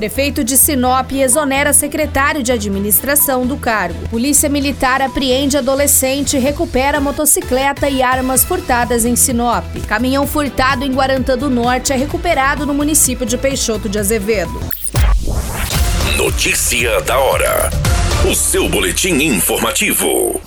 Prefeito de Sinop exonera secretário de administração do cargo. Polícia Militar apreende adolescente recupera motocicleta e armas furtadas em Sinop. Caminhão furtado em Guarantã do Norte é recuperado no município de Peixoto de Azevedo. Notícia da hora. O seu boletim informativo.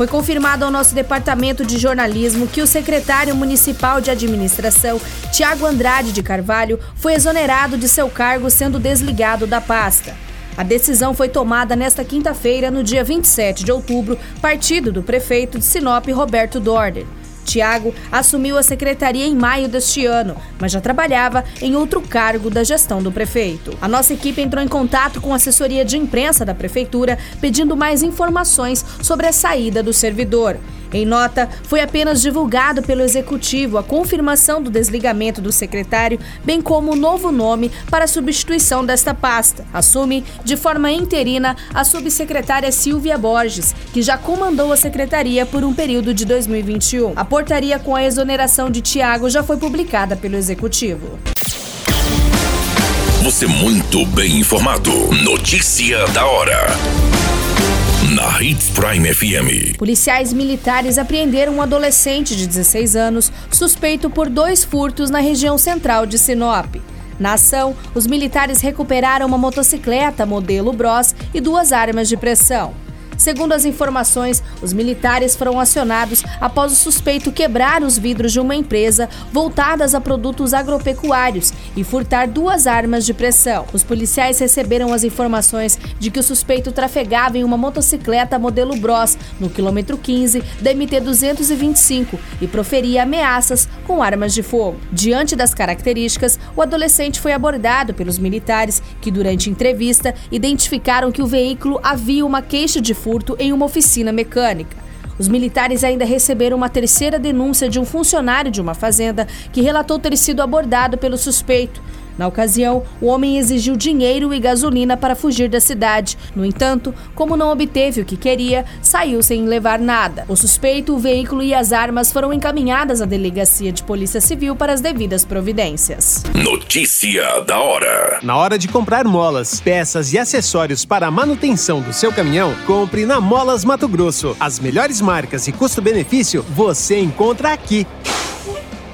Foi confirmado ao nosso departamento de jornalismo que o secretário municipal de administração, Tiago Andrade de Carvalho, foi exonerado de seu cargo, sendo desligado da pasta. A decisão foi tomada nesta quinta-feira, no dia 27 de outubro, partido do prefeito de Sinop, Roberto Dorner. Tiago assumiu a secretaria em maio deste ano, mas já trabalhava em outro cargo da gestão do prefeito. A nossa equipe entrou em contato com a assessoria de imprensa da prefeitura pedindo mais informações sobre a saída do servidor. Em nota, foi apenas divulgado pelo executivo a confirmação do desligamento do secretário, bem como o novo nome para a substituição desta pasta. Assume, de forma interina, a subsecretária Silvia Borges, que já comandou a secretaria por um período de 2021. A portaria com a exoneração de Tiago já foi publicada pelo executivo. Você muito bem informado. Notícia da hora na Hits Prime FM. Policiais militares apreenderam um adolescente de 16 anos suspeito por dois furtos na região central de Sinop. Na ação, os militares recuperaram uma motocicleta modelo Bros e duas armas de pressão. Segundo as informações, os militares foram acionados após o suspeito quebrar os vidros de uma empresa voltadas a produtos agropecuários e furtar duas armas de pressão. Os policiais receberam as informações de que o suspeito trafegava em uma motocicleta modelo Bros no quilômetro 15 da MT 225 e proferia ameaças com armas de fogo. Diante das características, o adolescente foi abordado pelos militares que, durante entrevista, identificaram que o veículo havia uma queixa de furto furto em uma oficina mecânica. Os militares ainda receberam uma terceira denúncia de um funcionário de uma fazenda que relatou ter sido abordado pelo suspeito. Na ocasião, o homem exigiu dinheiro e gasolina para fugir da cidade. No entanto, como não obteve o que queria, saiu sem levar nada. O suspeito, o veículo e as armas foram encaminhadas à delegacia de Polícia Civil para as devidas providências. Notícia da hora. Na hora de comprar molas, peças e acessórios para a manutenção do seu caminhão, compre na Molas Mato Grosso. As melhores marcas e custo-benefício você encontra aqui.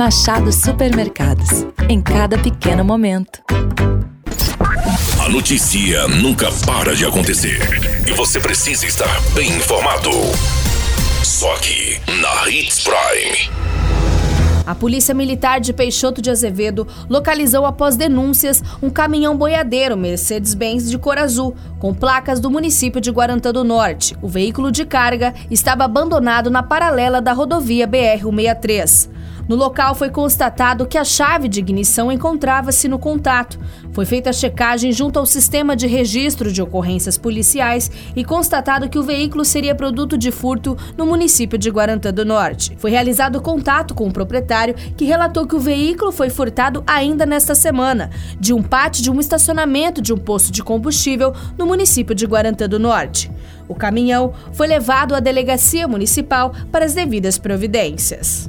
Machado Supermercados. Em cada pequeno momento. A notícia nunca para de acontecer. E você precisa estar bem informado. Só aqui, na Hits Prime. A Polícia Militar de Peixoto de Azevedo localizou após denúncias um caminhão boiadeiro Mercedes-Benz de cor azul, com placas do município de Guarantã do Norte. O veículo de carga estava abandonado na paralela da rodovia BR-163. No local foi constatado que a chave de ignição encontrava-se no contato. Foi feita a checagem junto ao sistema de registro de ocorrências policiais e constatado que o veículo seria produto de furto no município de Guarantã do Norte. Foi realizado contato com o proprietário, que relatou que o veículo foi furtado ainda nesta semana, de um pátio de um estacionamento de um posto de combustível no município de Guarantã do Norte. O caminhão foi levado à delegacia municipal para as devidas providências.